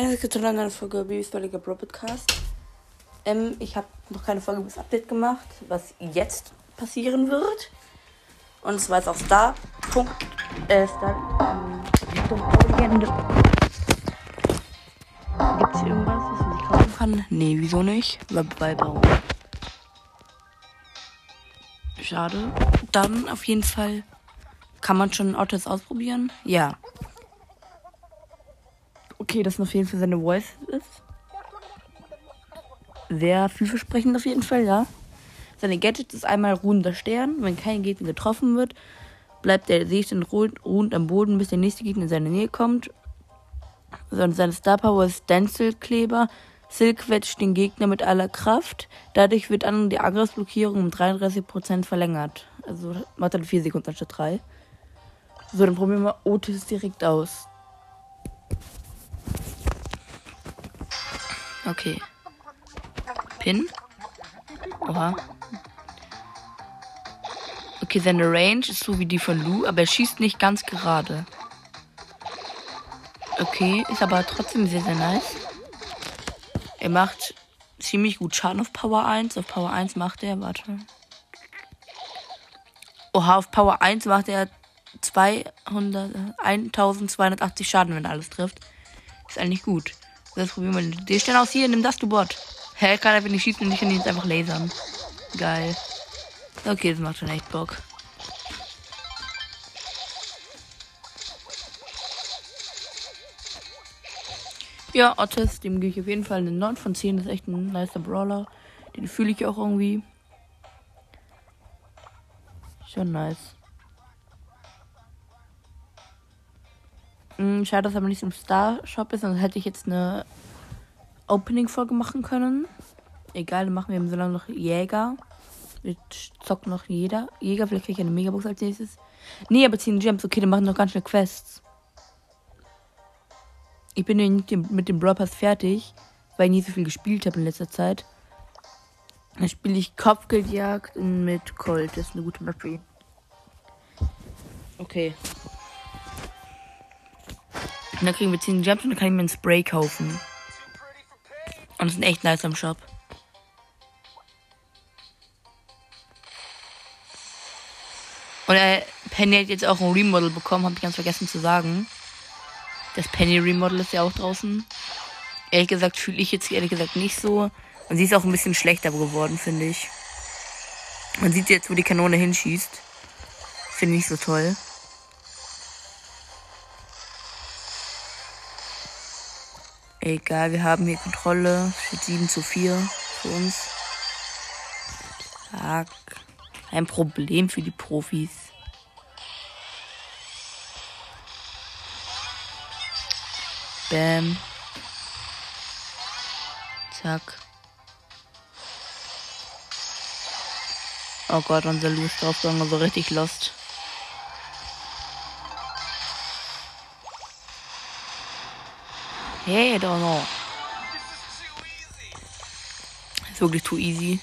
Eine Sekunde zu einer Folge Babys Balliger Bro Podcast. Ähm, ich habe noch keine Folge bis Update gemacht, was jetzt passieren wird. Und zwar ist auch Star. Punkt. Äh, Star. Ähm. Gibt es irgendwas, was man sich kaufen kann? Nee, wieso nicht? Weil Beibau. Schade. Dann auf jeden Fall. Kann man schon Autos ausprobieren? Ja. Okay, das auf jeden Fall seine Voice ist. Sehr vielversprechend auf jeden Fall, ja. Seine Gadget ist einmal ruhender Stern. Wenn kein Gegner getroffen wird, bleibt der Seestern ruhend am Boden, bis der nächste Gegner in seine Nähe kommt. Und seine Star Power ist Stencil-Kleber. Silk quetscht den Gegner mit aller Kraft. Dadurch wird dann die Angriffsblockierung um 33% verlängert. Also macht er 4 Sekunden anstatt 3. So, dann probieren wir Otis direkt aus. Okay. Pin. Oha. Okay, seine Range ist so wie die von Lou, aber er schießt nicht ganz gerade. Okay, ist aber trotzdem sehr, sehr nice. Er macht ziemlich gut Schaden auf Power 1. Auf Power 1 macht er, warte. Oha, auf Power 1 macht er 200, 1280 Schaden, wenn er alles trifft. Ist eigentlich gut. Das probieren wir. Die stellen aus hier, nimm das, du Bot. Hä, kann einfach nicht schießen und ich kann jetzt einfach lasern. Geil. Okay, das macht schon echt Bock. Ja, Otis, dem gehe ich auf jeden Fall eine 9 von 10. Das ist echt ein nicer Brawler. Den fühle ich auch irgendwie. Schon nice. Schade, dass er nicht im Star Shop ist, sonst hätte ich jetzt eine Opening-Folge machen können. Egal, dann machen wir so lange noch Jäger. Wir zocken noch jeder. Jäger, vielleicht kriege ich eine Megabox als nächstes. Nee, aber 10 Gems. Okay, dann machen wir noch ganz schnell Quests. Ich bin nicht mit dem Brawl Pass fertig, weil ich nie so viel gespielt habe in letzter Zeit. Dann spiele ich Kopfgeldjagd mit Colt. Das ist eine gute Map. Okay. Und dann kriegen wir 10 Gems und dann kann ich mir ein Spray kaufen. Und das ist echt nice am Shop. Und äh, Penny hat jetzt auch ein Remodel bekommen, habe ich ganz vergessen zu sagen. Das Penny Remodel ist ja auch draußen. Ehrlich gesagt fühle ich jetzt ehrlich gesagt nicht so. Und sie ist auch ein bisschen schlechter geworden, finde ich. Man sieht jetzt, wo die Kanone hinschießt. Finde ich so toll. Egal, wir haben hier Kontrolle. Steht 7 zu 4 für uns. Zack. Ein Problem für die Profis. Bam. Zack. Oh Gott, unser Lu ist draufgegangen, so richtig lost. Hey, don't know. Ist wirklich too easy.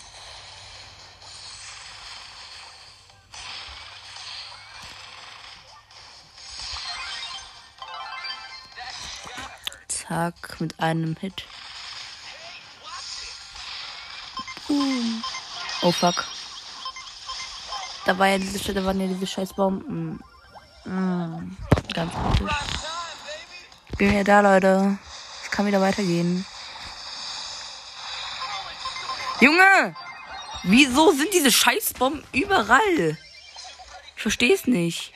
Zack, mit einem Hit. Boom. Oh fuck. Da war ja diese, da waren ja diese scheiß Bomben. Mm, ganz kritisch. Bin wieder da, Leute. Kann wieder weitergehen. Junge! Wieso sind diese Scheißbomben überall? Ich verstehe es nicht.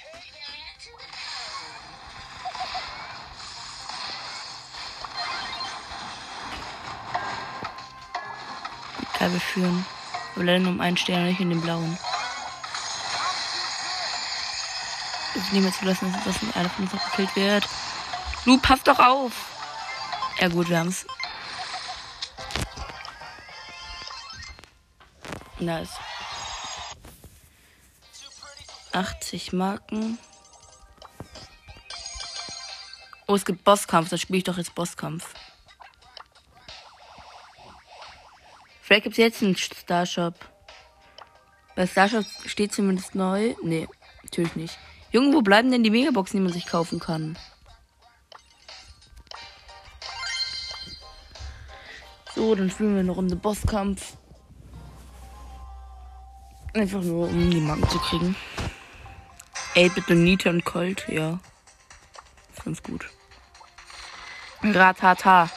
Egal, wir führen. Aber leider nur um einen Stern, nicht in den blauen. Ich nehme zu lassen, dass das einer von uns noch gekillt wird. Lu, pass doch auf! Ja gut, wir haben's. Nice. 80 Marken. Oh, es gibt Bosskampf. Da spiele ich doch jetzt Bosskampf. Vielleicht gibt es jetzt einen Starshop. Bei Starshop steht zumindest neu. Nee, natürlich nicht. Junge, wo bleiben denn die Megaboxen, die man sich kaufen kann? Dann spielen wir eine Runde Bosskampf. Einfach nur, um die Marken zu kriegen. 8-Bit und Nita und Colt, ja. Ganz gut. Ratata.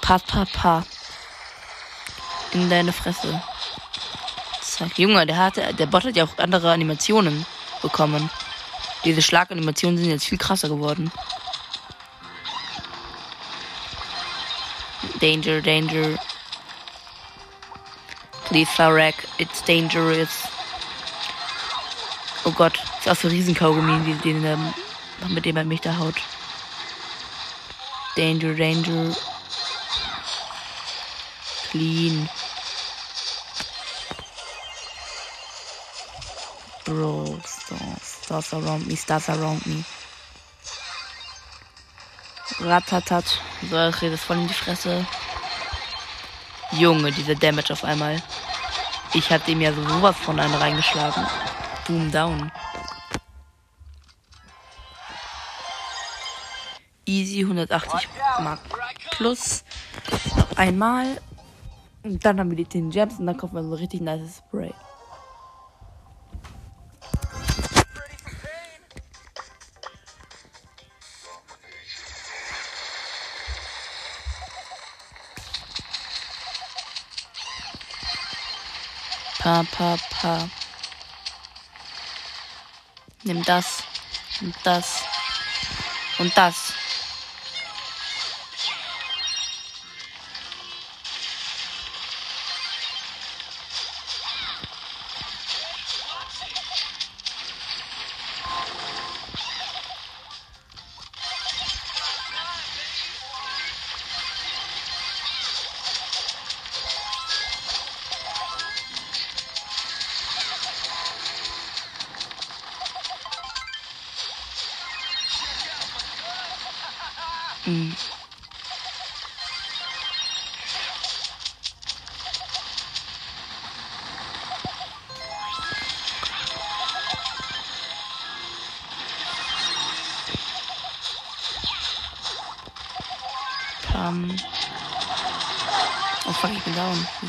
Pa, pa, pa. In deine Fresse. Zack. Junge, der hatte, der Bot hat ja auch andere Animationen bekommen. Diese Schlaganimationen sind jetzt viel krasser geworden. Danger, danger. Please, Farek, it's dangerous. Oh Gott, ist auch so Riesenkaugummi, wie den, ähm, mit dem er mich da haut. Danger, danger. Clean. Bro, stars, stars around me, stars around me. Ratatat. So, ich rede es voll in die Fresse. Junge, diese Damage auf einmal. Ich hatte ihm ja sowas von einem reingeschlagen. Boom down. Easy 180 Mark plus. Noch einmal. Und dann haben wir die 10 Gems und dann kaufen wir so richtig nice Spray. Pa, pa. Nimm das. Und das. Und das.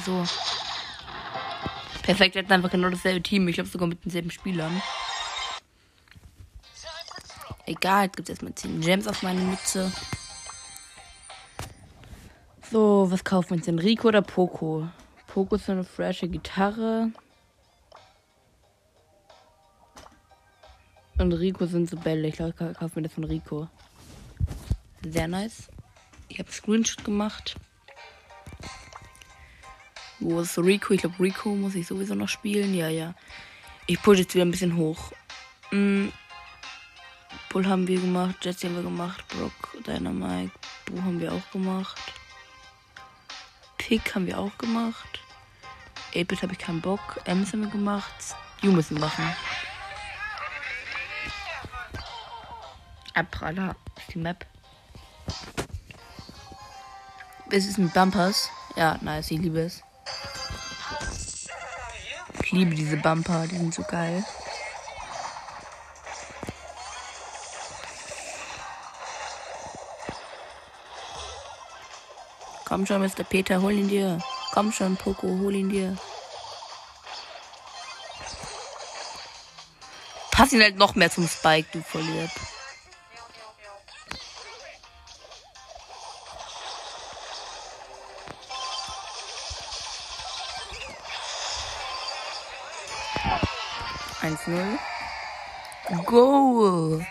Wieso? Perfekt, wir hatten einfach genau dasselbe Team. Ich glaube sogar mit denselben Spielern. Egal, jetzt gibt es erstmal 10 Gems auf meine Mütze. So, was kaufen wir uns denn? Rico oder Poco? Poco ist so eine frische Gitarre. Und Rico sind so Bälle. Ich glaube, ich kaufe mir das von Rico. Sehr nice. Ich habe Screenshot gemacht. Wo ist Rico? Ich glaube, Rico muss ich sowieso noch spielen. Ja, ja. Ich push jetzt wieder ein bisschen hoch. Mm. Bull haben wir gemacht, Jesse haben wir gemacht, Brock, Dynamite, Boo haben wir auch gemacht. Pick haben wir auch gemacht. 8-Bit habe ich keinen Bock. Ems haben wir gemacht. You müssen machen. Abrada ist die Map. Es ist mit Bumpers. Ja, nice, ich liebe es. Liebe diese Bumper, die sind so geil. Komm schon, Mr. Peter, hol ihn dir. Komm schon, Poco, hol ihn dir. Pass ihn halt noch mehr zum Spike, du Volliert. 1-0. Goal!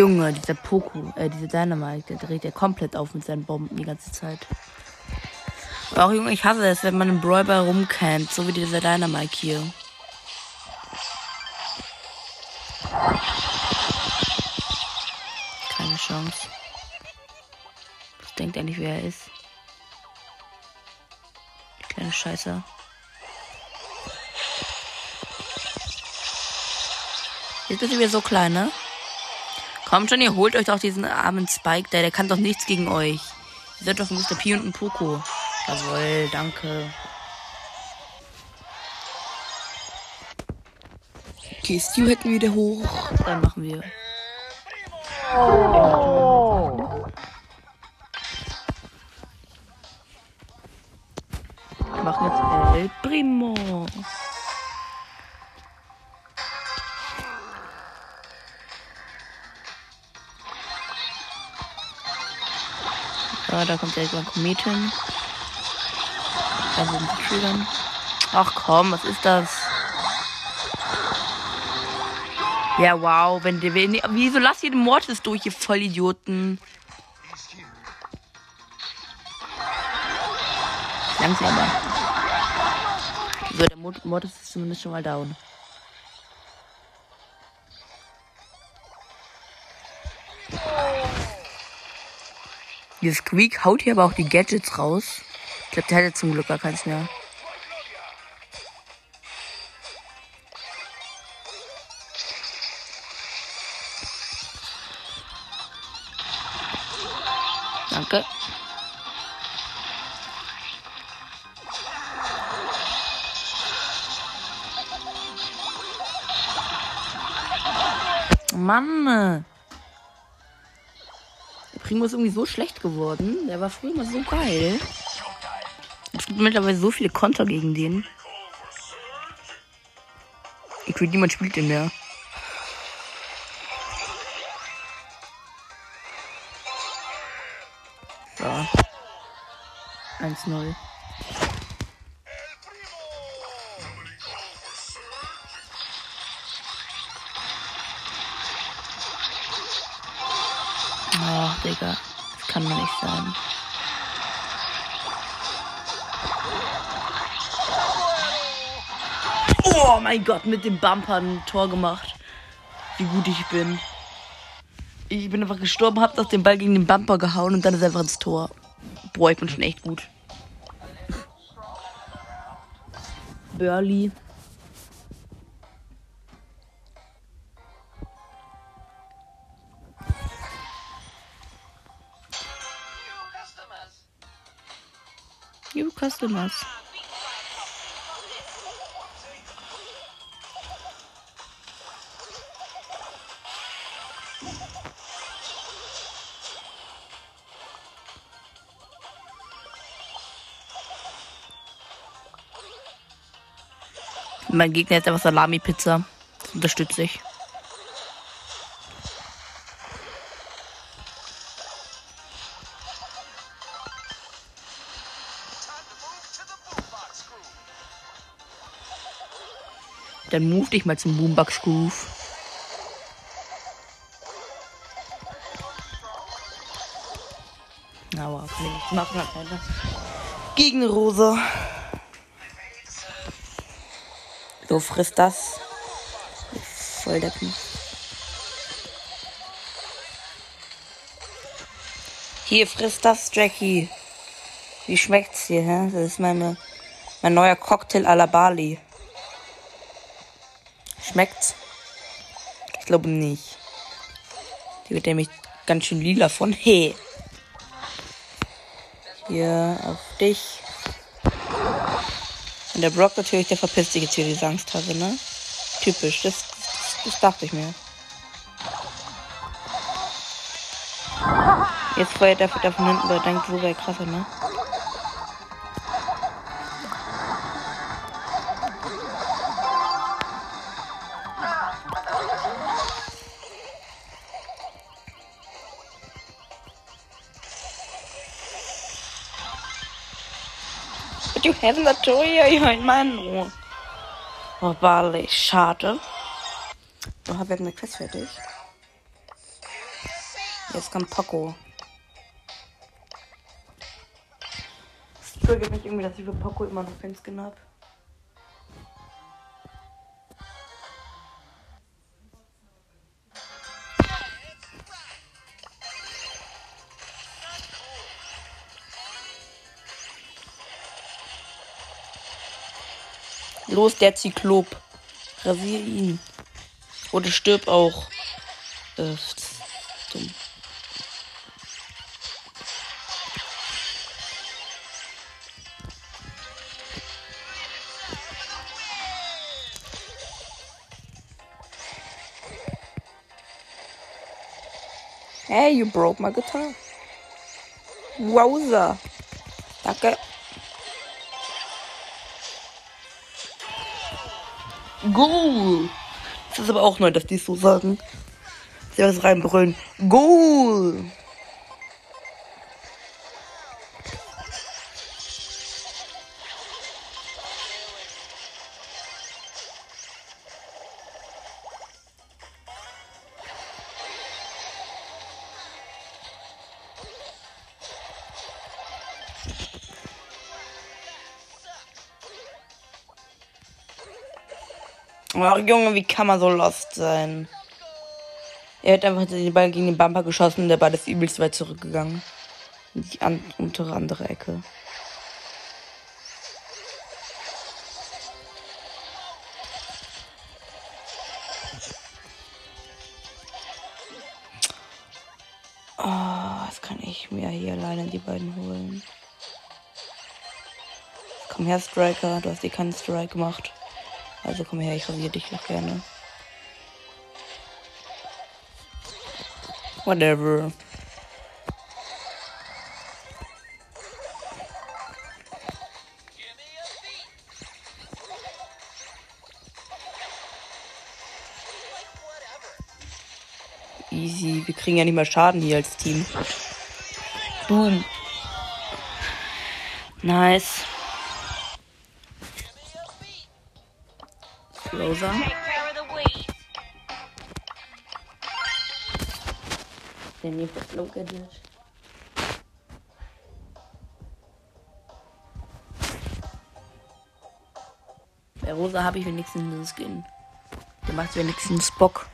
Junge, dieser Poco, äh, dieser Dynamite, der dreht ja komplett auf mit seinen Bomben die ganze Zeit. Aber auch Junge, ich hasse es, wenn man im Brawler rumcampt, so wie dieser Dynamite hier. Keine Chance. denkt eigentlich, wer er ist? Die kleine Scheiße. Jetzt ist er wieder so klein, ne? Kommt schon, ihr holt euch doch diesen armen Spike da. Der kann doch nichts gegen euch. Ihr seid doch ein Mr. P und ein Poco. Jawohl, danke. Okay, Stu hätten wir wieder hoch. Dann machen wir. Wir machen jetzt El Primo. Ja, da kommt direkt mal Komet hin. Da sind die Triggern. Ach komm, was ist das? Ja, wow, wenn der. Wenn, wieso lasst ihr den Mortis durch, ihr Vollidioten? Langsamer. So, der Mortis ist zumindest schon mal down. Dieses Squeak haut hier aber auch die Gadgets raus. Ich glaube, der hat jetzt zum Glück gar keins mehr. Danke. Mann. Primo ist irgendwie so schlecht geworden. Der war früher immer so geil. Es gibt mittlerweile so viele Konter gegen den. Ich will niemand spielt den mehr. So. 1-0. Sein. Oh mein Gott, mit dem Bumper ein Tor gemacht. Wie gut ich bin. Ich bin einfach gestorben, hab noch den Ball gegen den Bumper gehauen und dann ist er einfach ins Tor. Boah, ich bin schon echt gut. Burley. Customers. Mein Gegner ist einfach Salami-Pizza. Das unterstütze ich. Dann move dich mal zum Boombox Groove. Aber kann ich nichts machen. Gegen Rosa. So, frisst das. Voll der. Hier, frisst das, Jackie. Wie schmeckt's dir, hä? Das ist meine, mein neuer Cocktail à la Bali. Schmeckt's? Ich glaube nicht. Die wird nämlich ganz schön lila von. Hey. Hier auf dich. Und der Brock natürlich, der verpisst sich jetzt hier die Angsthase, ne? Typisch, das, das, das dachte ich mir. Jetzt feuert er von hinten, weil er denkt, so wäre krasser, ne? You haven't a toy, ja, Mann. Oh, oh Barley, schade. So, haben wir eine Quest fertig. Jetzt kommt Poco. Es triggert mich irgendwie, dass ich für Poco immer noch keinen Skin habe. Los, der Zyklop. Rasier ihn. Oder stirb auch. Äh, dumm. Hey, you broke my guitar. Wowza. Danke. Goal. Das ist aber auch neu, dass die es so sagen. Sie was reinbrüllen. Goal. Ach, Junge, wie kann man so lost sein? Er hat einfach den Ball gegen den Bumper geschossen und der Ball ist übelst weit zurückgegangen. In die an untere andere Ecke. Oh, jetzt kann ich mir hier alleine die beiden holen. Komm her, Striker. Du hast eh keinen Strike gemacht. Also komm her, ich rasiere dich noch gerne. Whatever. Easy. Wir kriegen ja nicht mal Schaden hier als Team. Boom. Nice. Rosa. Der nächste Flow Gadget. Bei Rosa habe ich wenigstens einen Skin. Der macht wenigstens Bock.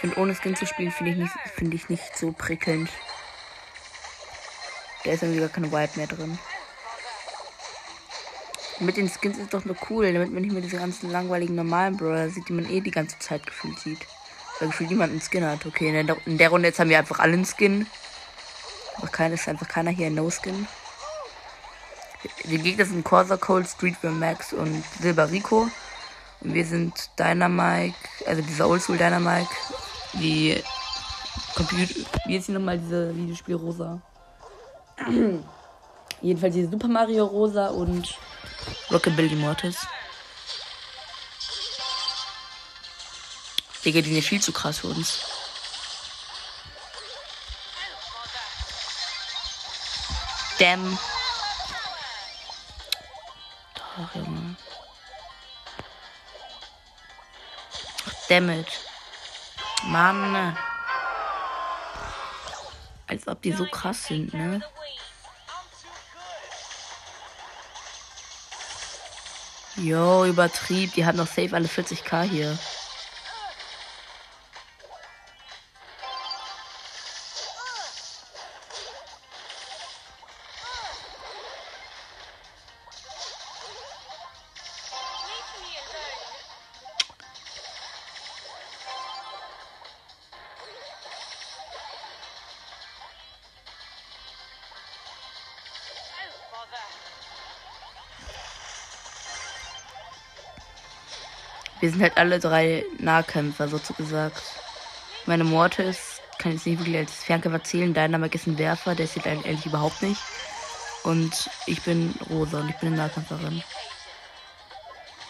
Finde, ohne Skin zu spielen, finde ich, nicht, find ich nicht so prickelnd. Da ist irgendwie gar keine Vibe mehr drin. Mit den Skins ist doch nur cool, damit man nicht mehr diese ganzen langweiligen normalen Brawler sieht, die man eh die ganze Zeit gefühlt sieht. Weil gefühlt niemand einen Skin hat. Okay, in der, in der Runde jetzt haben wir einfach alle einen Skin. Aber keiner ist einfach keiner hier ein No-Skin. Die Gegner sind Corsa Cold, Streetwear Max und Silber Rico. Und wir sind Dynamike, also dieser Oldschool Dynamike, wie Computer, wie ist hier nochmal diese Videospiel Rosa? Jedenfalls diese Super Mario Rosa und Rockabilly Mortis. Digga, die sind viel zu krass für uns. Damn. Doch, Junge. Dammit. Mann. Als ob die so krass sind, ne? Jo, übertrieb. Die hat noch safe alle 40k hier. Wir sind halt alle drei Nahkämpfer, sozusagen. Meine Mortis kann jetzt nicht wirklich als Fernkämpfer zählen. Dynamik ist ein Werfer, der sieht ehrlich überhaupt nicht. Und ich bin Rosa und ich bin eine Nahkämpferin.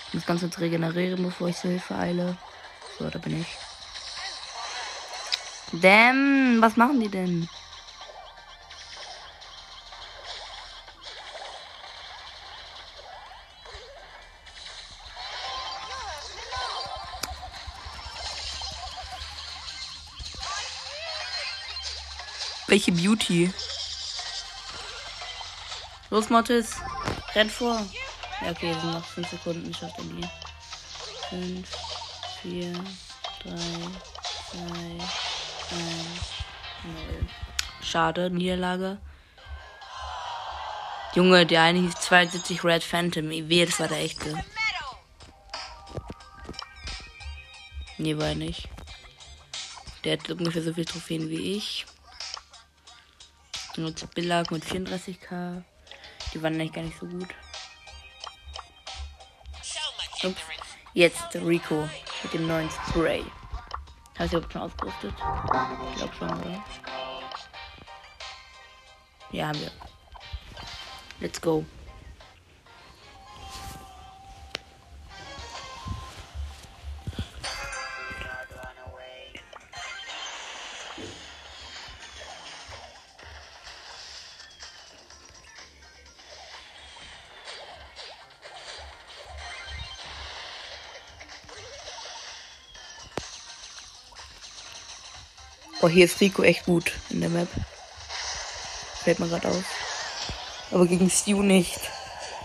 Ich muss ganz kurz regenerieren, bevor ich zur Hilfe eile. So, da bin ich. Damn, was machen die denn? Welche Beauty? Los, Mottis. Renn vor. Ja, okay, sind noch 5 Sekunden. Ich schaff den hier. 5, 4, 3, 2, 1, 0. Schade, Niederlage. Junge, der eine hieß 72 Red Phantom. Ich wehe, das war der echte. Nee, war er nicht. Der hat ungefähr so viele Trophäen wie ich. Nur Billag mit 34k. Die waren eigentlich gar nicht so gut. Ups. Jetzt Rico mit dem neuen Spray. Hast du überhaupt schon ausgerüstet? Ich glaube schon, oder? Ja, haben wir. Let's go. Oh, hier ist Rico echt gut in der Map. Fällt mir gerade auf. Aber gegen Stu nicht.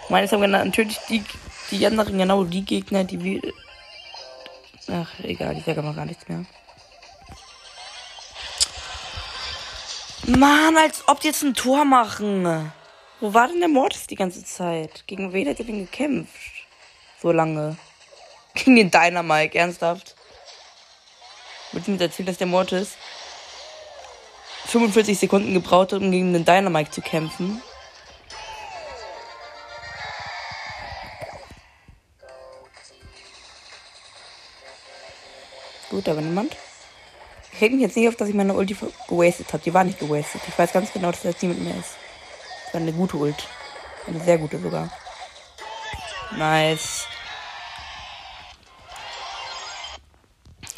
Meines haben natürlich die, die anderen genau die Gegner, die wir. Ach, egal, ich sage mal gar nichts mehr. Mann, als ob die jetzt ein Tor machen. Wo war denn der Mortis die ganze Zeit? Gegen wen hat er denn gekämpft? So lange. Gegen den Dynamike, ernsthaft. Willst du mir erzählen, dass der Mortis 45 Sekunden gebraucht um gegen den Dynamite zu kämpfen. Gut, aber niemand. Ich reg mich jetzt nicht auf, dass ich meine Ulti gewastet habe. Die war nicht gewastet. Ich weiß ganz genau, dass das Team mit mir ist. Das war eine gute Ult. Eine sehr gute sogar. Nice.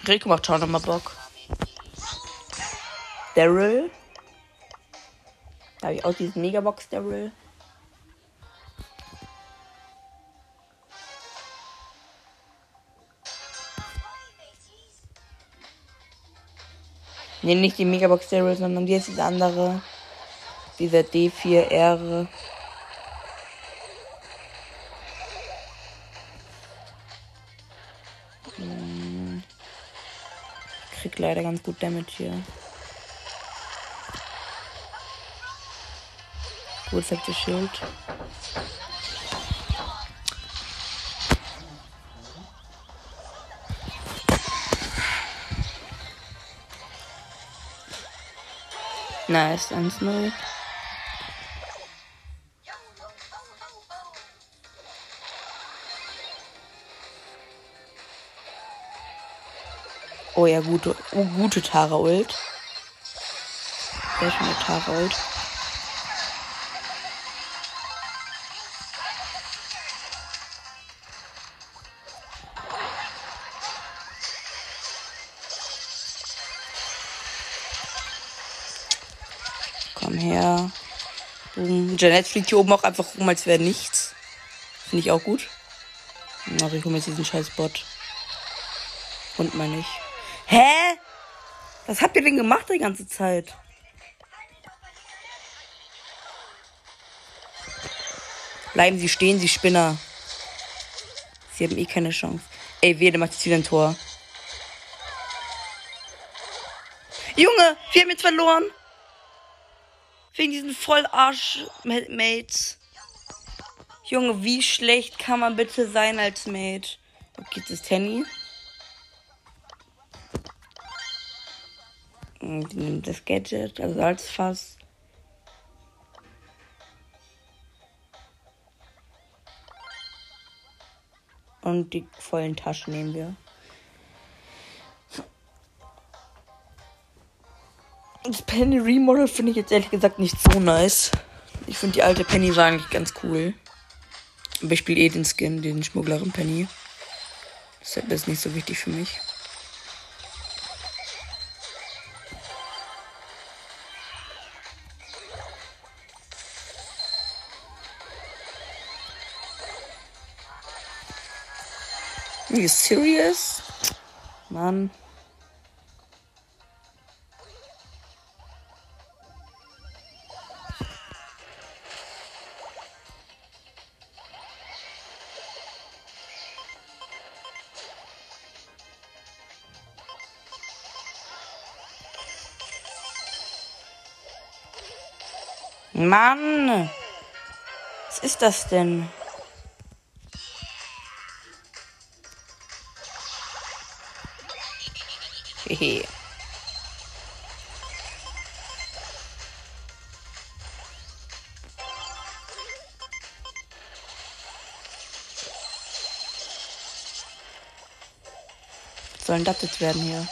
Rico macht schon nochmal Bock. Daryl. Da habe ich auch diesen Megabox Daryl. Ne, nicht die Megabox Daryl, sondern die ist diese andere. Dieser D4R. Hm. Krieg leider ganz gut Damage hier. Sagt das Schild. Nice, 1-0. Oh ja, gute, oh, gute Tara-Ult. Sehr schöne Tara-Ult. Janet fliegt hier oben auch einfach rum, als wäre nichts. Finde ich auch gut. Ach, ich hole mir jetzt diesen scheiß Bot. Und meine ich. Hä? Was habt ihr denn gemacht die ganze Zeit? Bleiben Sie stehen, Sie Spinner. Sie haben eh keine Chance. Ey, wer, der macht jetzt wieder ein Tor. Junge, wir haben jetzt verloren. Wegen diesen Vollarsch-Mates. Junge, wie schlecht kann man bitte sein als Mate? Das ist Tenny. Die nimmt das Gadget, also als Fass. Und die vollen Taschen nehmen wir. Das Penny Remodel finde ich jetzt ehrlich gesagt nicht so nice. Ich finde die alte Penny war eigentlich ganz cool. Aber ich spiele eh den Skin, den Schmugglerin Penny. Deshalb ist nicht so wichtig für mich. Are you serious? Mann. Mann! Was ist das denn? Hehe. sollen das jetzt werden hier?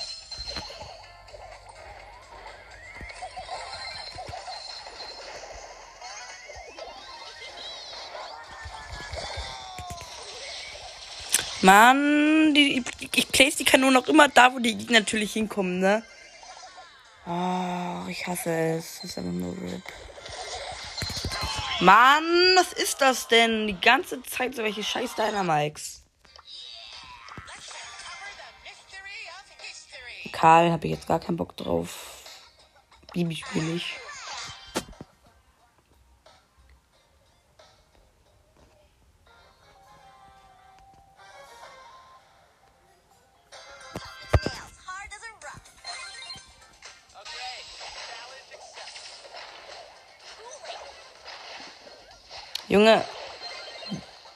Mann, die, ich place die Kanone auch immer da, wo die Gegner natürlich hinkommen, ne? Oh, ich hasse es. Das ist einfach nur RIP. Mann, was ist das denn? Die ganze Zeit so welche scheiß Dynamikes. Karl habe ich jetzt gar keinen Bock drauf. Bibi spiele ich.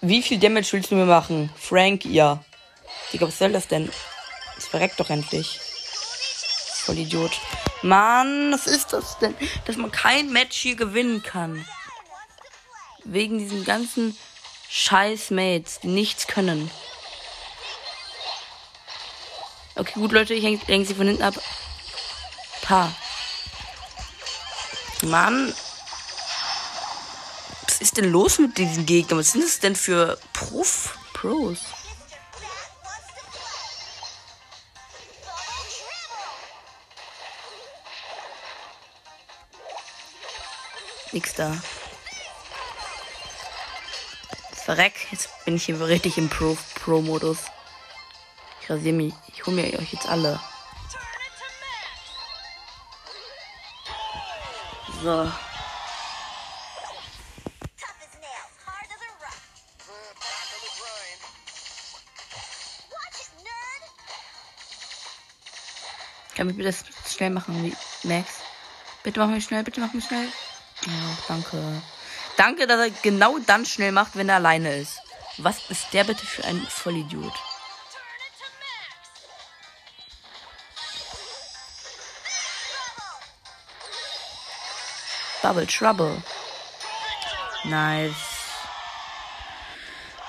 Wie viel Damage willst du mir machen? Frank, ja. Digga, was soll das denn? Es verreckt doch endlich. Voll Idiot. Mann, was ist das denn? Dass man kein Match hier gewinnen kann. Wegen diesen ganzen Scheiß-Mates, die nichts können. Okay, gut, Leute, ich hänge sie von hinten ab. Pa. Mann, denn los mit diesen Gegnern? Was sind das denn für Prof Pros? Nix da. Verreck, jetzt bin ich hier richtig im Pro-Modus. Pro ich rasiere mich. Ich hole mir euch jetzt alle. So. Kann ich das schnell machen, Max? Bitte mach mich schnell, bitte mach mich schnell. Ja, danke. Danke, dass er genau dann schnell macht, wenn er alleine ist. Was ist der bitte für ein Vollidiot? Double Trouble. Nice.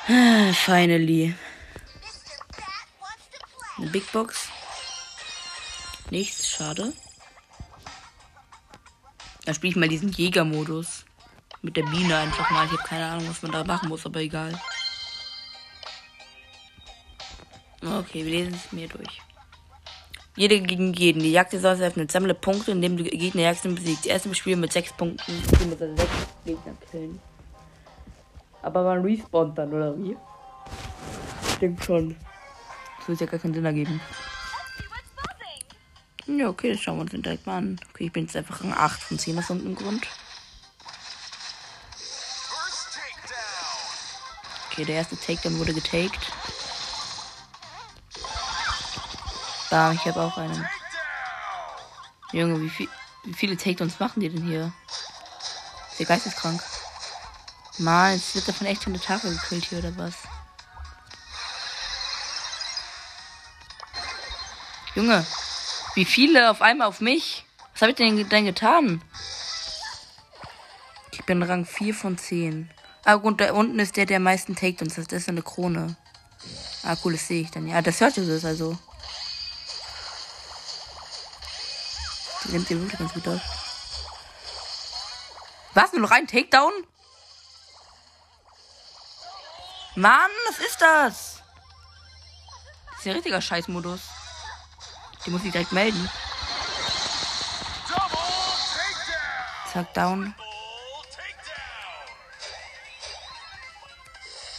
Finally. Big Box. Nichts, schade. Dann spiele ich mal diesen Jägermodus. Mit der Biene einfach mal. Ich habe keine Ahnung, was man da machen muss, aber egal. Okay, wir lesen es mir durch. Jede gegen jeden. Die Jagd ist eröffnet. Sammle Punkte, indem du Gegner jagst und besiegst. Erste Spiel mit 6 Punkten. Mit 6 Gegner killen. Aber man respawnt dann, oder wie? Stimmt schon. Das wird ja gar keinen Sinn ergeben. Ja, okay, das schauen wir uns den direkt mal an. Okay, ich bin jetzt einfach ein 8 von 10 aus irgendeinem Grund. Okay, der erste Takedown wurde getaked. Bam, ich habe auch einen. Junge, wie, viel, wie viele Takedowns machen die denn hier? Ist der geisteskrank. Mann, jetzt wird davon echt von der Tafel gekillt hier oder was? Junge, wie viele auf einmal auf mich? Was habe ich denn, denn getan? Ich bin Rang 4 von 10. Ah, und da unten ist der, der meisten Takedowns. Das ist eine Krone. Ah, cool, das sehe ich dann. Ja, das hört es also. Die nimmt ihr wirklich ganz gut aus. Was? Nur noch ein Takedown? Mann, was ist das? Das ist ja richtiger Scheißmodus. Die muss ich direkt melden. Zack, down.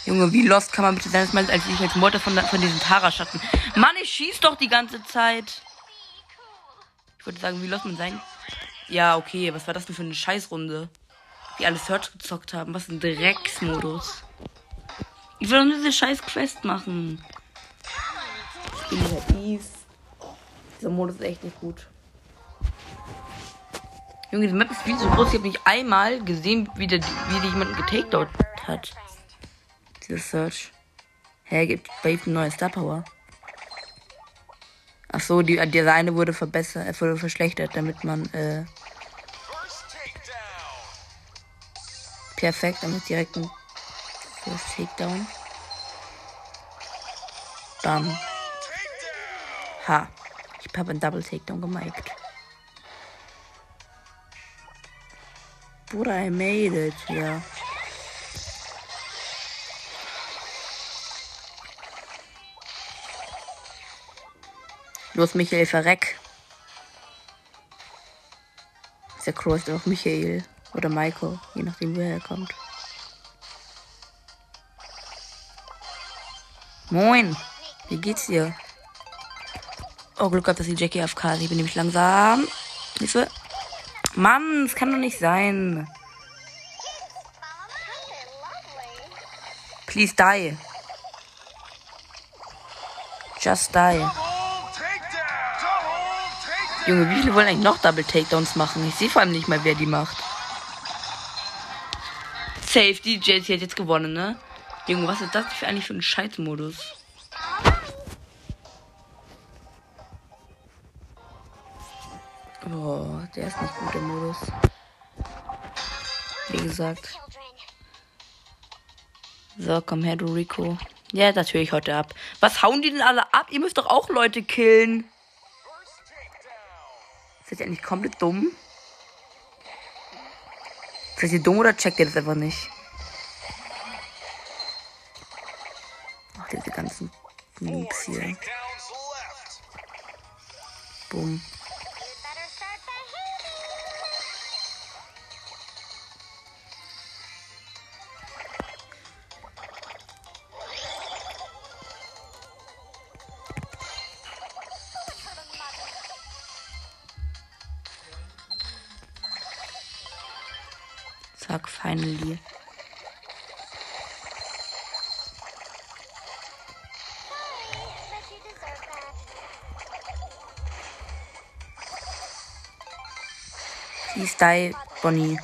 Junge, wie lost kann man bitte sein, dass als ich als Mutter von, von diesen Tara-Schatten. Mann, ich schieß doch die ganze Zeit. Ich würde sagen, wie lost man sein. Ja, okay, was war das denn für eine Scheißrunde? Die alle Search gezockt haben. Was ein Drecksmodus. Ich will nur diese scheiß Quest machen. Ich bin halt Ease. Dieser Modus ist echt nicht gut. Junge, die Map ist viel zu groß. Ich habe nicht einmal gesehen, wie der, wie der jemanden getakedownt hat. Dieser Search. Hä, gibt Wave eine neue Star Power. Ach so, die, der eine wurde verbessert, äh, wurde verschlechtert, damit man, äh, perfekt, damit direkt ein First Takedown. Bam. Ha. Ich habe einen Double Takedown gemiked. Bruder, I made it, ja. Los, Michael, verreck. Der Crow ist auch Michael oder Michael, je nachdem, woher er kommt. Moin, wie geht's dir? Oh, Glück gehabt, dass die Jackie AFK ist. Ich bin nämlich langsam. Hilfe. Mann, es kann doch nicht sein. Please die. Just die. Junge, wie viele wollen eigentlich noch Double Takedowns machen? Ich sehe vor allem nicht mal, wer die macht. Safe, die JC hat jetzt gewonnen, ne? Junge, was ist das für eigentlich für ein Scheißmodus? Der ist nicht gut im Modus. Wie gesagt. So, komm her, du Rico. Ja, das höre ich heute ab. Was hauen die denn alle ab? Ihr müsst doch auch Leute killen. Seid ihr eigentlich komplett dumm? Seid ihr dumm oder checkt ihr das einfach nicht? Ach, diese ganzen Noobs hier. Bumm. Style Bonnie.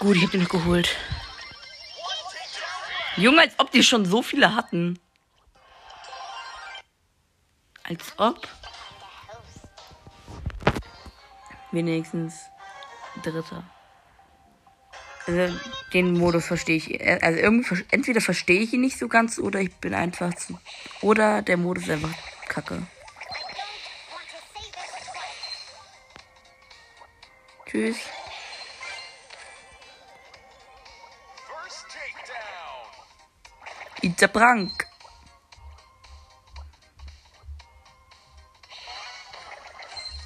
Gut, ich hab den noch geholt. Junge, als ob die schon so viele hatten. Als ob. Wenigstens Dritter. Also den Modus verstehe ich. Also irgendwie, entweder verstehe ich ihn nicht so ganz oder ich bin einfach zu. Oder der Modus ist einfach kacke. Tschüss. It's a prank.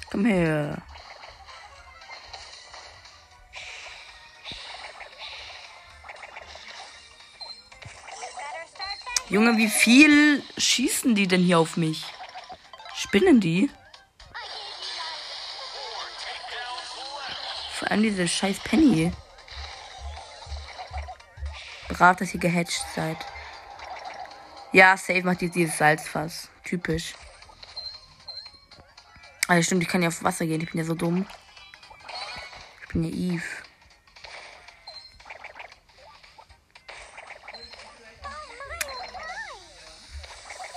Komm her. Junge, wie viel schießen die denn hier auf mich? Spinnen die? Vor allem diese scheiß Penny. Brav, dass ihr gehatcht seid. Ja, safe macht jetzt dieses Salzfass. Typisch. Also stimmt, ich kann ja auf Wasser gehen. Ich bin ja so dumm. Ich bin ja Eve.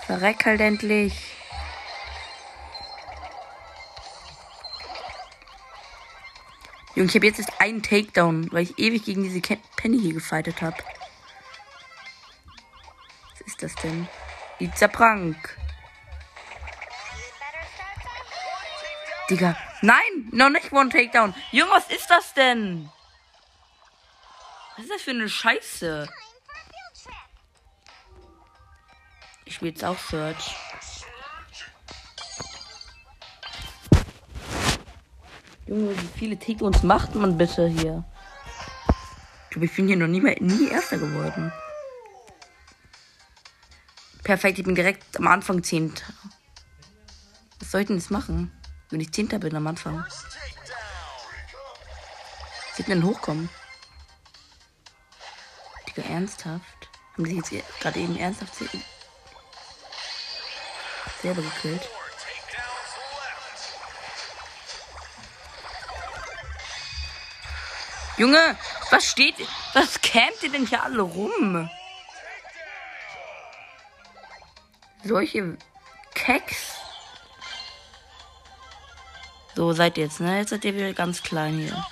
Verreck halt endlich. Junge, ich habe jetzt erst einen Takedown, weil ich ewig gegen diese Penny hier gefightet habe. Was ist das denn? Dieser Prank. Digga. Nein, noch nicht One Takedown. Junge, was ist das denn? Was ist das für eine Scheiße? Ich will jetzt auch Search. Junge, wie viele Takedowns macht man bitte hier? Ich bin hier noch nie, mehr, nie Erster geworden. Perfekt, ich bin direkt am Anfang Zehnter. Was soll ich denn jetzt machen, wenn ich Zehnter bin am Anfang? Sieht denn hochkommen? Digga, ernsthaft? Haben die jetzt gerade eben ernsthaft selber gekillt? Junge, was steht. Was campt ihr denn hier alle rum? Solche Keks. So, seid ihr jetzt, ne? Jetzt seid ihr wieder ganz klein hier.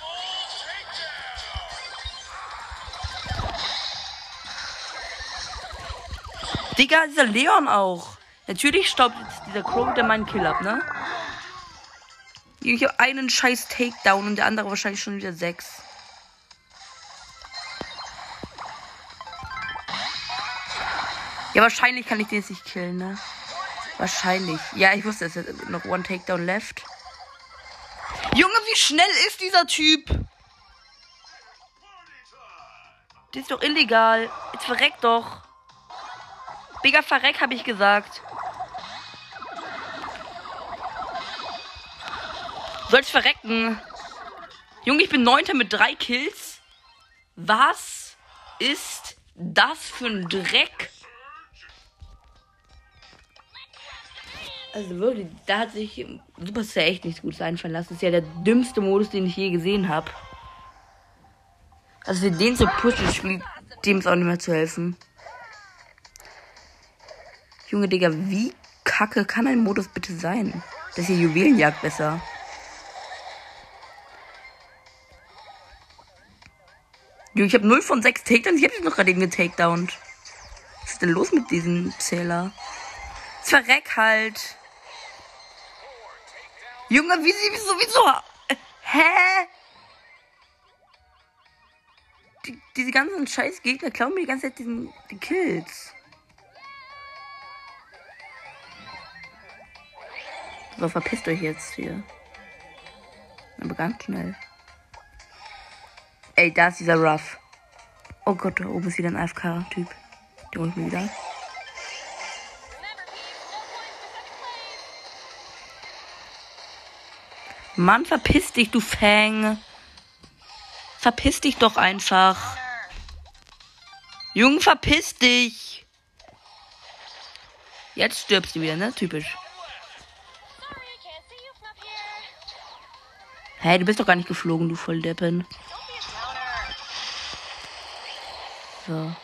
Digga, dieser Leon auch. Natürlich staubt jetzt dieser Crow der meinen Kill ab, ne? Ich habe einen scheiß Takedown und der andere wahrscheinlich schon wieder sechs. Ja, wahrscheinlich kann ich den jetzt nicht killen, ne? Wahrscheinlich. Ja, ich wusste, es ist noch one Takedown left. Junge, wie schnell ist dieser Typ? Das ist doch illegal. Jetzt verreck doch. Digga, verreck, habe ich gesagt. Sollst verrecken. Junge, ich bin Neunter mit drei Kills. Was ist das für ein Dreck? Also wirklich, da hat sich Supercell echt nichts Gutes einfallen lassen. Das ist ja der dümmste Modus, den ich je gesehen habe. Also für den zu pushen, spielt dem ist auch nicht mehr zu helfen. Junge Digga, wie kacke kann ein Modus bitte sein? Das ist hier Juwelenjagd besser. Junge, ich habe 0 von 6 Takedowns. Ich habe noch gerade eben getakedownt. Was ist denn los mit diesem Zähler? Verreck halt. Junge, wie sie sowieso. Hä? Die, diese ganzen scheiß Gegner klauen mir die ganze Zeit diesen, die Kills. So, verpisst euch jetzt hier. Aber ganz schnell. Ey, da ist dieser Ruff. Oh Gott, da oben ist wieder ein AFK-Typ. Den hol ich mir wieder. Mann, verpiss dich, du Fang. Verpiss dich doch einfach. Junge, verpiss dich. Jetzt stirbst du wieder, ne? Typisch. Hey, du bist doch gar nicht geflogen, du Volldeppen. So.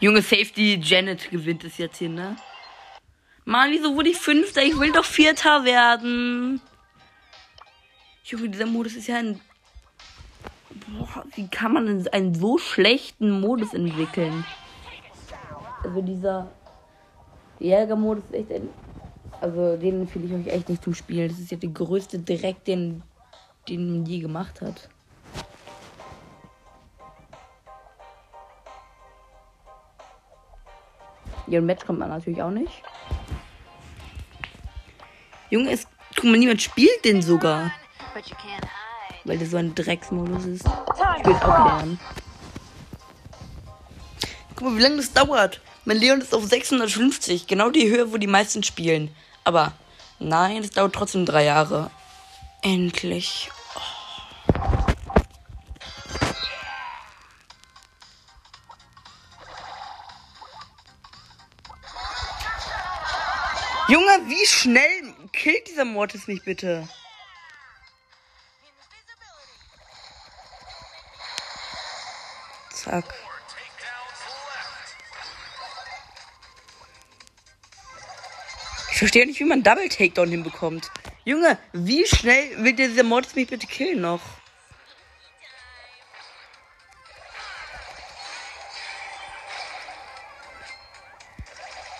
Junge Safety Janet gewinnt es jetzt hier, ne? Mann, wieso wurde ich Fünfter? Ich will doch Vierter werden. Junge, dieser Modus ist ja ein. Boah, wie kann man einen so schlechten Modus entwickeln? Also dieser Jägermodus ist echt ein. Also den empfehle ich euch echt nicht zum Spielen. Das ist ja der größte Dreck, den, den man je gemacht hat. Ihren Match kommt man natürlich auch nicht. Junge, es, guck mal, niemand spielt den sogar. Weil das so ein Drecksmodus ist. Ich will auch lernen. Guck mal, wie lange das dauert. Mein Leon ist auf 650. Genau die Höhe, wo die meisten spielen. Aber nein, es dauert trotzdem drei Jahre. Endlich. Schnell killt dieser Mortis mich bitte? Zack. Ich verstehe nicht, wie man Double Takedown hinbekommt. Junge, wie schnell will dieser Mortis mich bitte killen noch?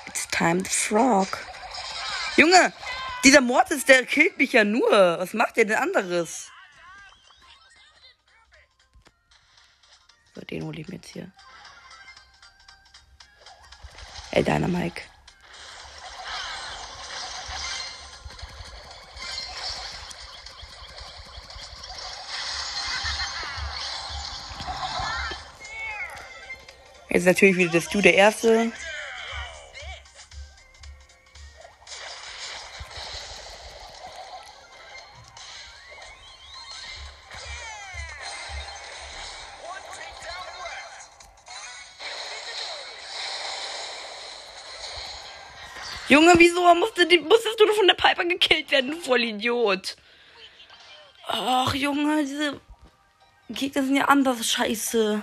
It's time the frog. Junge, dieser Mortis, der killt mich ja nur. Was macht der denn anderes? So, den hole ich mir jetzt hier. Ey, deiner Mike. Jetzt natürlich wieder das Du der Erste. Junge, wieso musste die, musstest du von der Piper gekillt werden, du voll Idiot? Ach, Junge, diese Gegner sind ja anders scheiße.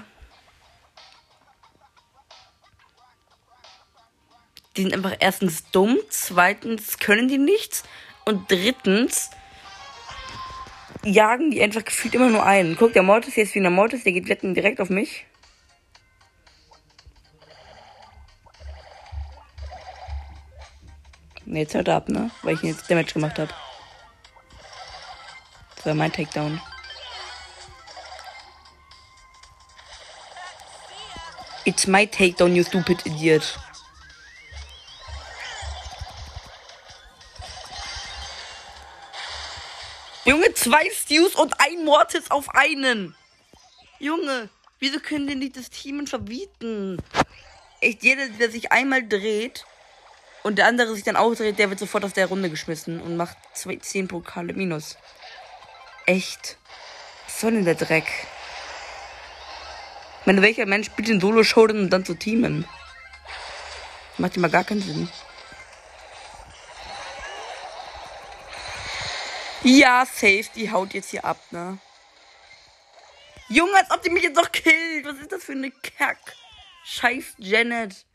Die sind einfach erstens dumm, zweitens können die nichts und drittens jagen die einfach gefühlt immer nur einen. Guck, der Mortis hier ist wie ein Mortis, der geht direkt auf mich. Ne, jetzt hört er ab, ne? Weil ich ihn jetzt Damage gemacht habe. Das war mein Takedown. It's my takedown, you stupid idiot. Junge, zwei Stews und ein Mortis auf einen. Junge, wieso können denn die das Team verbieten? Echt, jeder, der sich einmal dreht und der andere sich dann auch dreht, der wird sofort aus der Runde geschmissen und macht 10 Pokale minus. Echt. Was soll denn der Dreck? Ich meine, welcher Mensch spielt den Solo-Show und dann zu teamen? Macht immer gar keinen Sinn. Ja, safe, die haut jetzt hier ab, ne? Junge, als ob die mich jetzt noch killt. Was ist das für eine Kack? Scheiß Janet.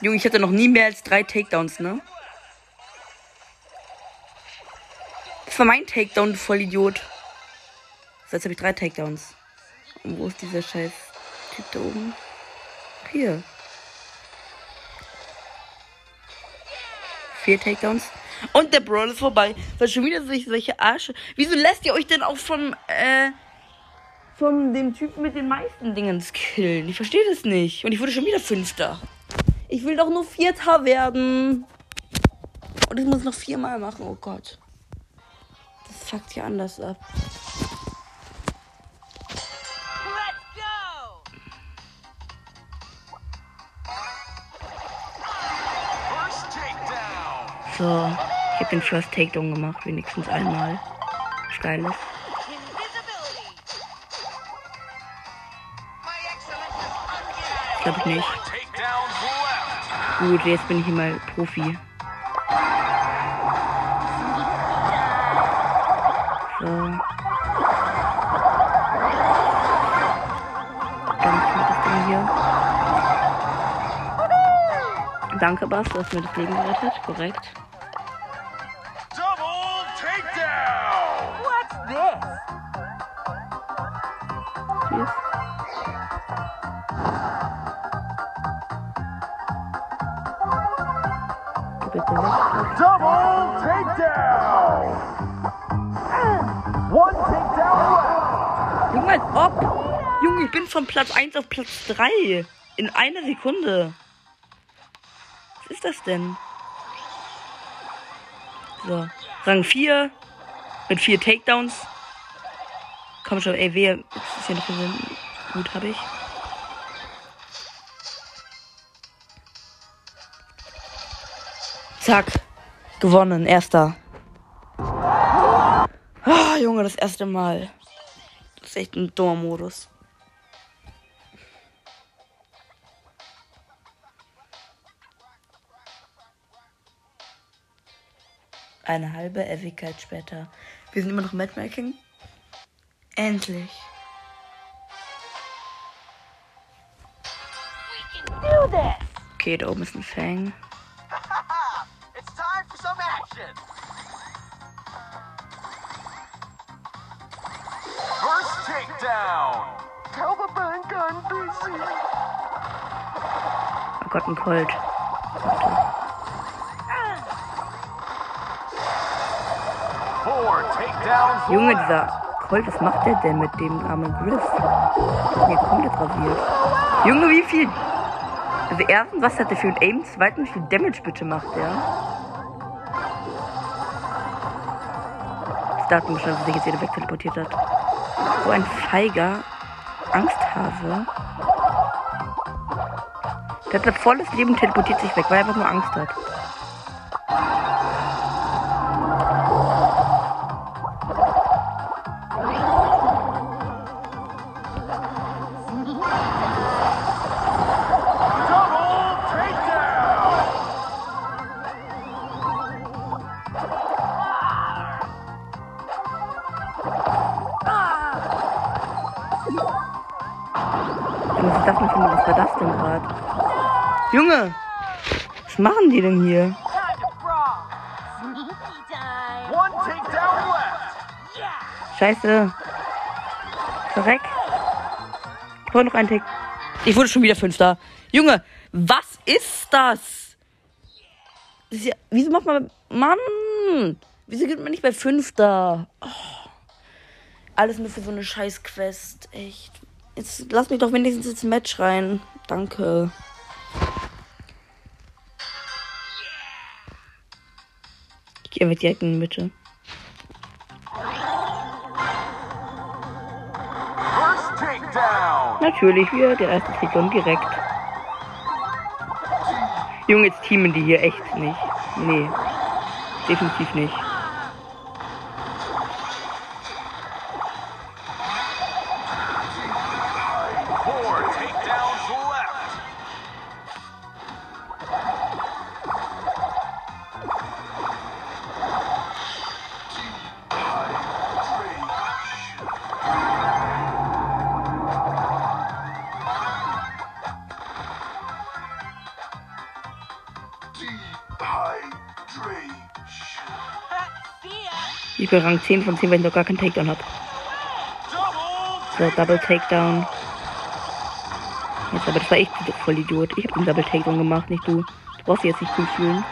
Junge, ich hatte noch nie mehr als drei Takedowns, ne? Das war mein Takedown, du Vollidiot. So, jetzt habe ich drei Takedowns. Und wo ist dieser scheiß Typ da oben? Hier. Vier Takedowns. Und der Brawl ist vorbei. Weil schon wieder solche, solche Arsche. Wieso lässt ihr euch denn auch vom, äh, von dem Typen mit den meisten Dingen killen? Ich verstehe das nicht. Und ich wurde schon wieder Fünfter. Ich will doch nur Vierter werden. Und ich muss noch viermal machen. Oh Gott. Das fuckt hier anders ab. So, ich habe den First Takedown gemacht, wenigstens einmal. Ist. Glaube ich nicht. Gut, jetzt bin ich hier mal Profi. So. Ganz das Ding hier. Danke, Bass, du hast mir das Leben gerettet. Korrekt. Ob! Junge, ich bin von Platz 1 auf Platz 3. In einer Sekunde. Was ist das denn? So. Rang 4. Mit 4 Takedowns. Komm schon, ey, wer. Das ist ja nicht so gut, habe ich. Zack. Gewonnen, erster. Ah, Junge, das erste Mal. Das ist echt ein dummer Modus. Eine halbe Ewigkeit später. Wir sind immer noch Matchmaking. Endlich. Okay, da oben ist ein Fang. down. Tauberbahngarn busy. Oh Gott, ein Colt. Junge, dieser Colt, was macht der denn mit dem armen Griff? Hier komplett rasiert. Junge, wie viel? Also erstens, was hat der für ein Aim? Zweitens, wie viel Damage bitte macht der? Das dachte schon, dass er sich jetzt wieder wegteleportiert hat. So ein feiger Angsthase. Der hat volles Leben teleportiert sich weg, weil er einfach nur Angst hat. Ich dachte mir schon, was war das denn gerade? Junge! Was machen die denn hier? Scheiße. Verreck. Ich wollte noch einen Tick. Ich wurde schon wieder Fünfter. Junge, was ist das? das ist ja, wieso macht man. Mann! Wieso gibt man nicht bei Fünfter? Oh. Alles nur für so eine Scheiß-Quest. Echt. Jetzt lass mich doch wenigstens ins Match rein. Danke. Ich gehe mit direkt in die Mitte. Natürlich, wir der erste Trickdown direkt. Junge, jetzt teamen die hier echt nicht. Nee. Definitiv nicht. Bin Rang 10 von 10, weil ich noch gar keinen Takedown habe. So, Double Takedown. Jetzt aber, das war echt voll Idiot. Ich habe den Double Takedown gemacht, nicht du. Du brauchst dich jetzt nicht cool fühlen.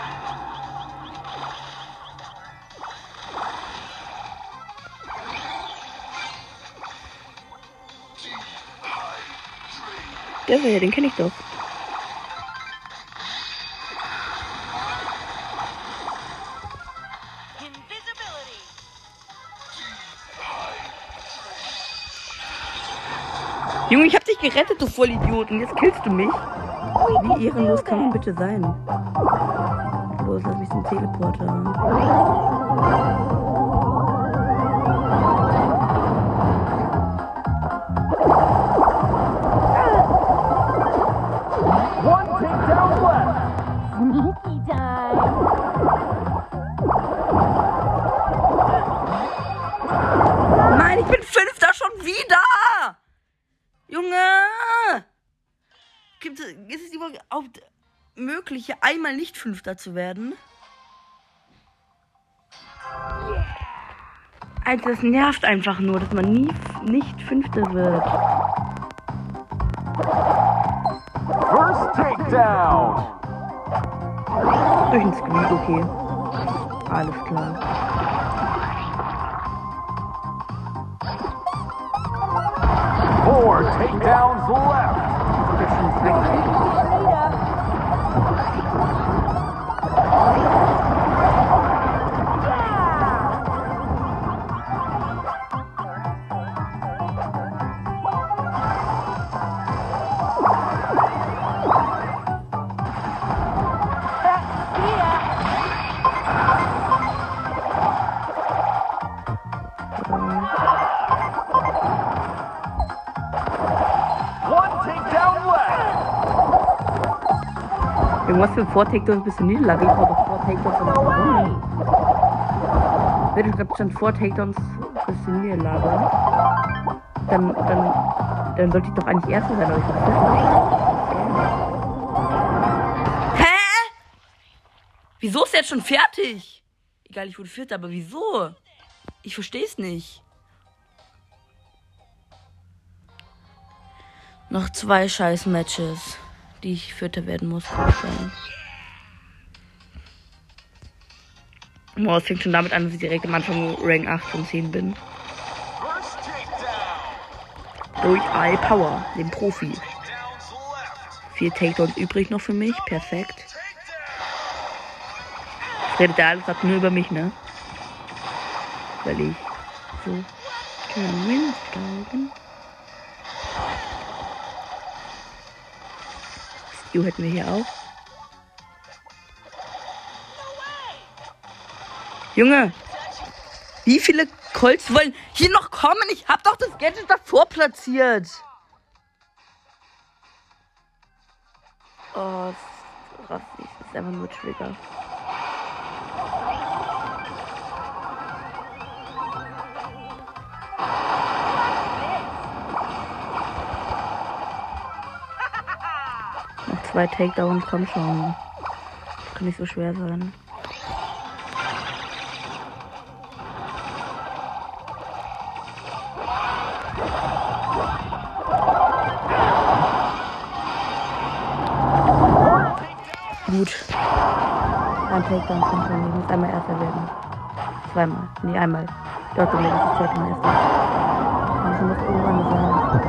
Der wäre, den kenne ich doch. Gerettet, du Vollidiot. Und jetzt killst du mich. Wie ehrenlos kann man bitte sein? Los, lass mich zum Teleporter. Hier einmal nicht Fünfter zu werden? Alter, das nervt einfach nur, dass man nie nicht Fünfter wird. First takedown. Durch den Squeak, okay. Alles klar. Four takedowns für Four Takedowns bis zur Niederlage. Ich brauche doch Four Takedowns und gewonnen. Wenn du gerade schon Four Takedowns bis zur Niederlage, dann, dann, dann sollte ich doch eigentlich Erster sein, aber ich bin. Hä? Wieso ist er jetzt schon fertig? Egal, ich wurde Vierter, aber wieso? Ich verstehe es nicht. Noch zwei scheiß Matches, die ich Vierter werden muss. Boah, es fängt schon damit an, dass ich direkt am Anfang Rang 8 von 10 bin. Durch I Power, dem Profi. Vier Takedowns übrig noch für mich. Perfekt. Es redet ja alles grad nur über mich, ne? Weil ich so kein Win Stu hätten wir hier auch. Junge, wie viele Colts wollen hier noch kommen? Ich hab doch das Gadget davor platziert. Oh. Das ist einfach nur Trigger. Zwei Takedowns, komm schon. Kann nicht so schwer sein. Gut. Ein Takedown kommt schon. Ich muss einmal Erster werden. Zweimal. Nee, einmal. Dort wir die zweite Meister. Das muss irgendwann sein.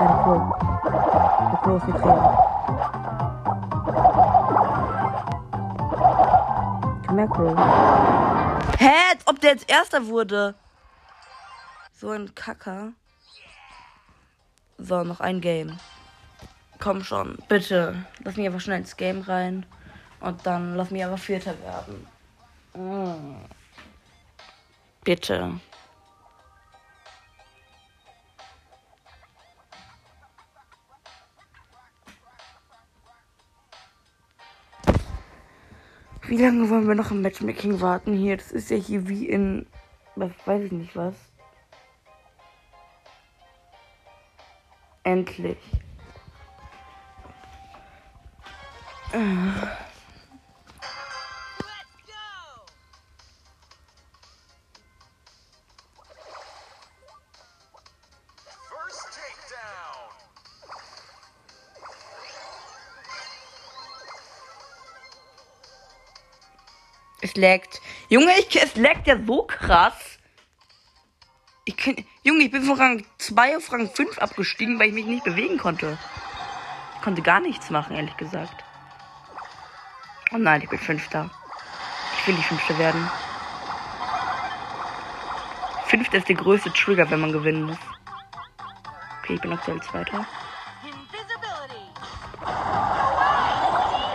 Der Pro. Der Pro ist die Trainer. Komm her, Crow. Hä? Als ob der jetzt Erster wurde. So ein Kacker. So, noch ein Game. Komm schon, bitte. Lass mich einfach schnell ins Game rein. Und dann lass mich aber Vierter werden. Mm. Bitte. Wie lange wollen wir noch im Matchmaking warten hier? Das ist ja hier wie in. Weiß ich nicht was. Endlich. First Es laggt. Junge, ich, es laggt ja so krass. Ich kann, Junge, ich bin von Rang 2 auf Rang 5 abgestiegen, weil ich mich nicht bewegen konnte. Ich konnte gar nichts machen, ehrlich gesagt. Oh nein, ich bin Fünfter. Ich will nicht Fünfter werden. Fünfter ist der größte Trigger, wenn man gewinnen muss. Okay, ich bin aktuell Zweiter.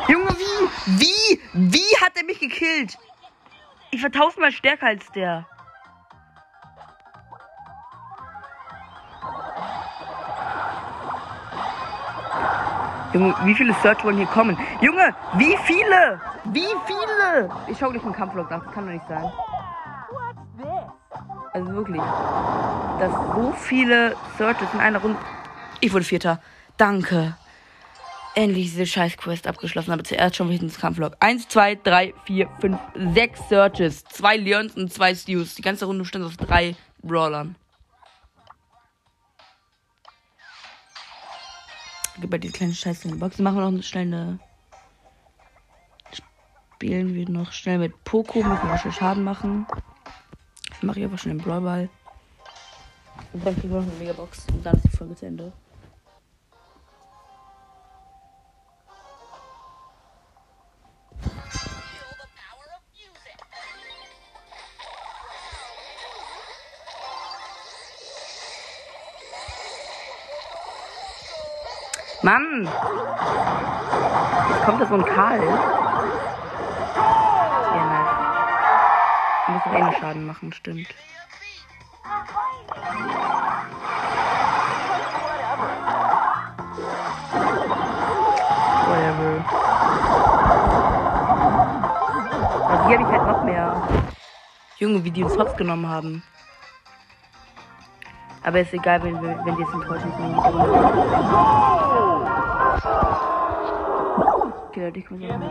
Junge, wie? Wie? Wie hat er mich gekillt? Ich war tausendmal stärker als der. Junge, wie viele Search wollen hier kommen? Junge, wie viele? Wie viele? Ich schau gleich einen Kampflog nach. Das kann doch nicht sein. Also wirklich. Dass so viele Searches in einer Runde. Ich wurde Vierter. Danke. Endlich diese Scheiß-Quest abgeschlossen, aber zuerst schon wieder ins Kampflog. Eins, zwei, drei, vier, fünf, sechs Searches. Zwei Leons und zwei Stews. Die ganze Runde stand auf drei Brawlern. Gib mal die kleine Scheiße in die Box. Machen wir noch schnell eine. Spielen wir noch schnell mit Poco. Müssen wir schnell Schaden machen. Das mache ich einfach schnell im Brawlball. Und dann kriegen wir noch eine Megabox. Und dann ist die Folge zu Ende. Mann! Jetzt kommt da so ein Karl. Ja, nice. Muss doch eh Schaden machen, stimmt. Whatever. Aber hier habe ich halt noch mehr. Junge, wie die uns hops genommen haben. Aber ist egal, wenn, wir- wenn die jetzt enttäuschen, wenn die Runde. Okay, Leute, ich muss jetzt mal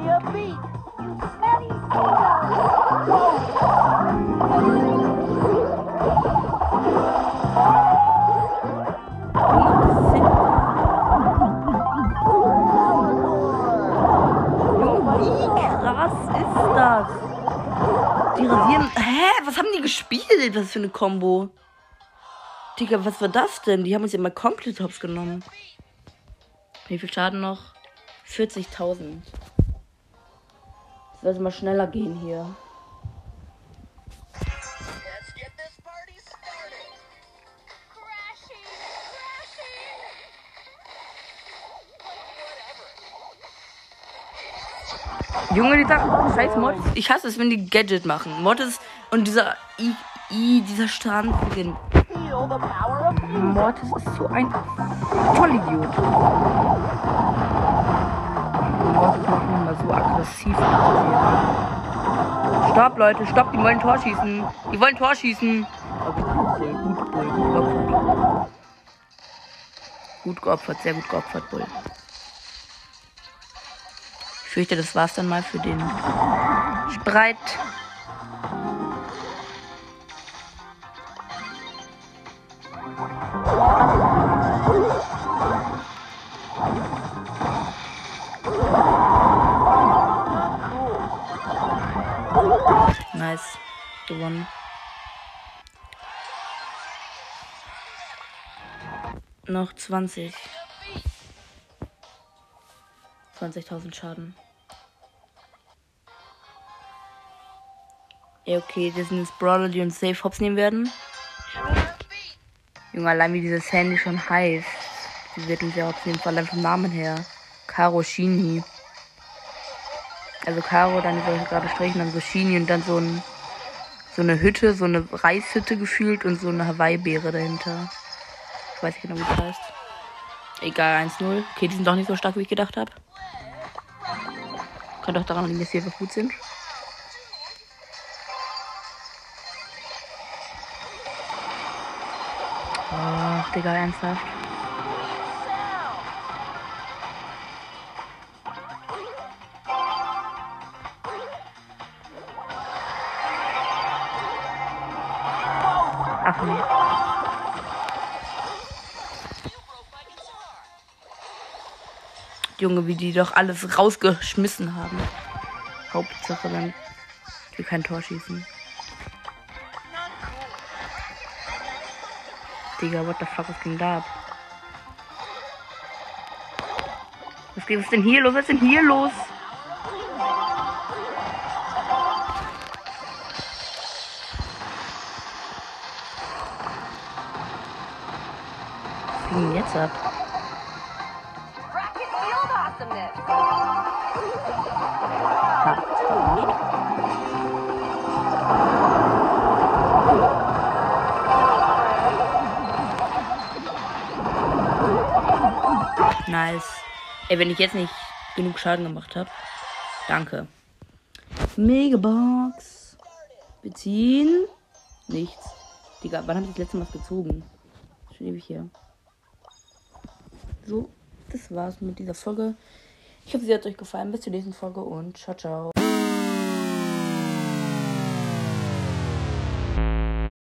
krass ist das? Die rasieren. Hä? Was haben die gespielt? Was für eine Combo? Digga, was war das denn? Die haben uns ja mal komplett hops genommen. Wie viel Schaden noch? 40.000. Das sollte mal schneller gehen hier. Let's get this party started. Crashing! Crashing! Junge, dieser scheiß Mod. Ich hasse es, wenn die Gadget machen. Mod ist und dieser I, I dieser Strandbeginn. Mortis ist so ein Vollidiot. Mortis macht mal so aggressiv. Stopp, Leute, stopp, die wollen Tor schießen. Die wollen Tor schießen. Bull, gut, Bull, gut geopfert. Gut geopfert, sehr gut geopfert, Bull. Ich fürchte, das war's dann mal für den Spreit. Nice. Gewonnen. Noch 20. 20.000 Schaden. Ja, okay, das sind jetzt Brawler, die uns safe hops nehmen werden. Junge, allein wie dieses Handy schon heißt. Die wird uns ja nehmen, vor allem vom Namen her. Karo Shini. Also Karo, dann soll ich gerade strichen, dann so Shini und dann so ein so eine Hütte, so eine Reishütte gefühlt und so eine Hawaii-Beere dahinter. Ich weiß nicht genau, wie das heißt. Egal, 1-0. Okay, die sind doch nicht so stark, wie ich gedacht habe. Könnte auch daran liegen, dass sie einfach gut sind. Ach, Digga, ernsthaft. Ach nee. Junge, wie die doch alles rausgeschmissen haben. Hauptsache dann wir kein Tor schießen. Digga, what the fuck, was ging da ab? Was was ist denn hier los? Was ist denn hier los? Was ging jetzt ab? Ey, wenn ich jetzt nicht genug Schaden gemacht habe. Danke. Megabox. Beziehen. Nichts. Digga, wann habe ich das letzte Mal gezogen? Schon ewig hier. So, das war's mit dieser Folge. Ich hoffe, sie hat euch gefallen. Bis zur nächsten Folge und ciao, ciao.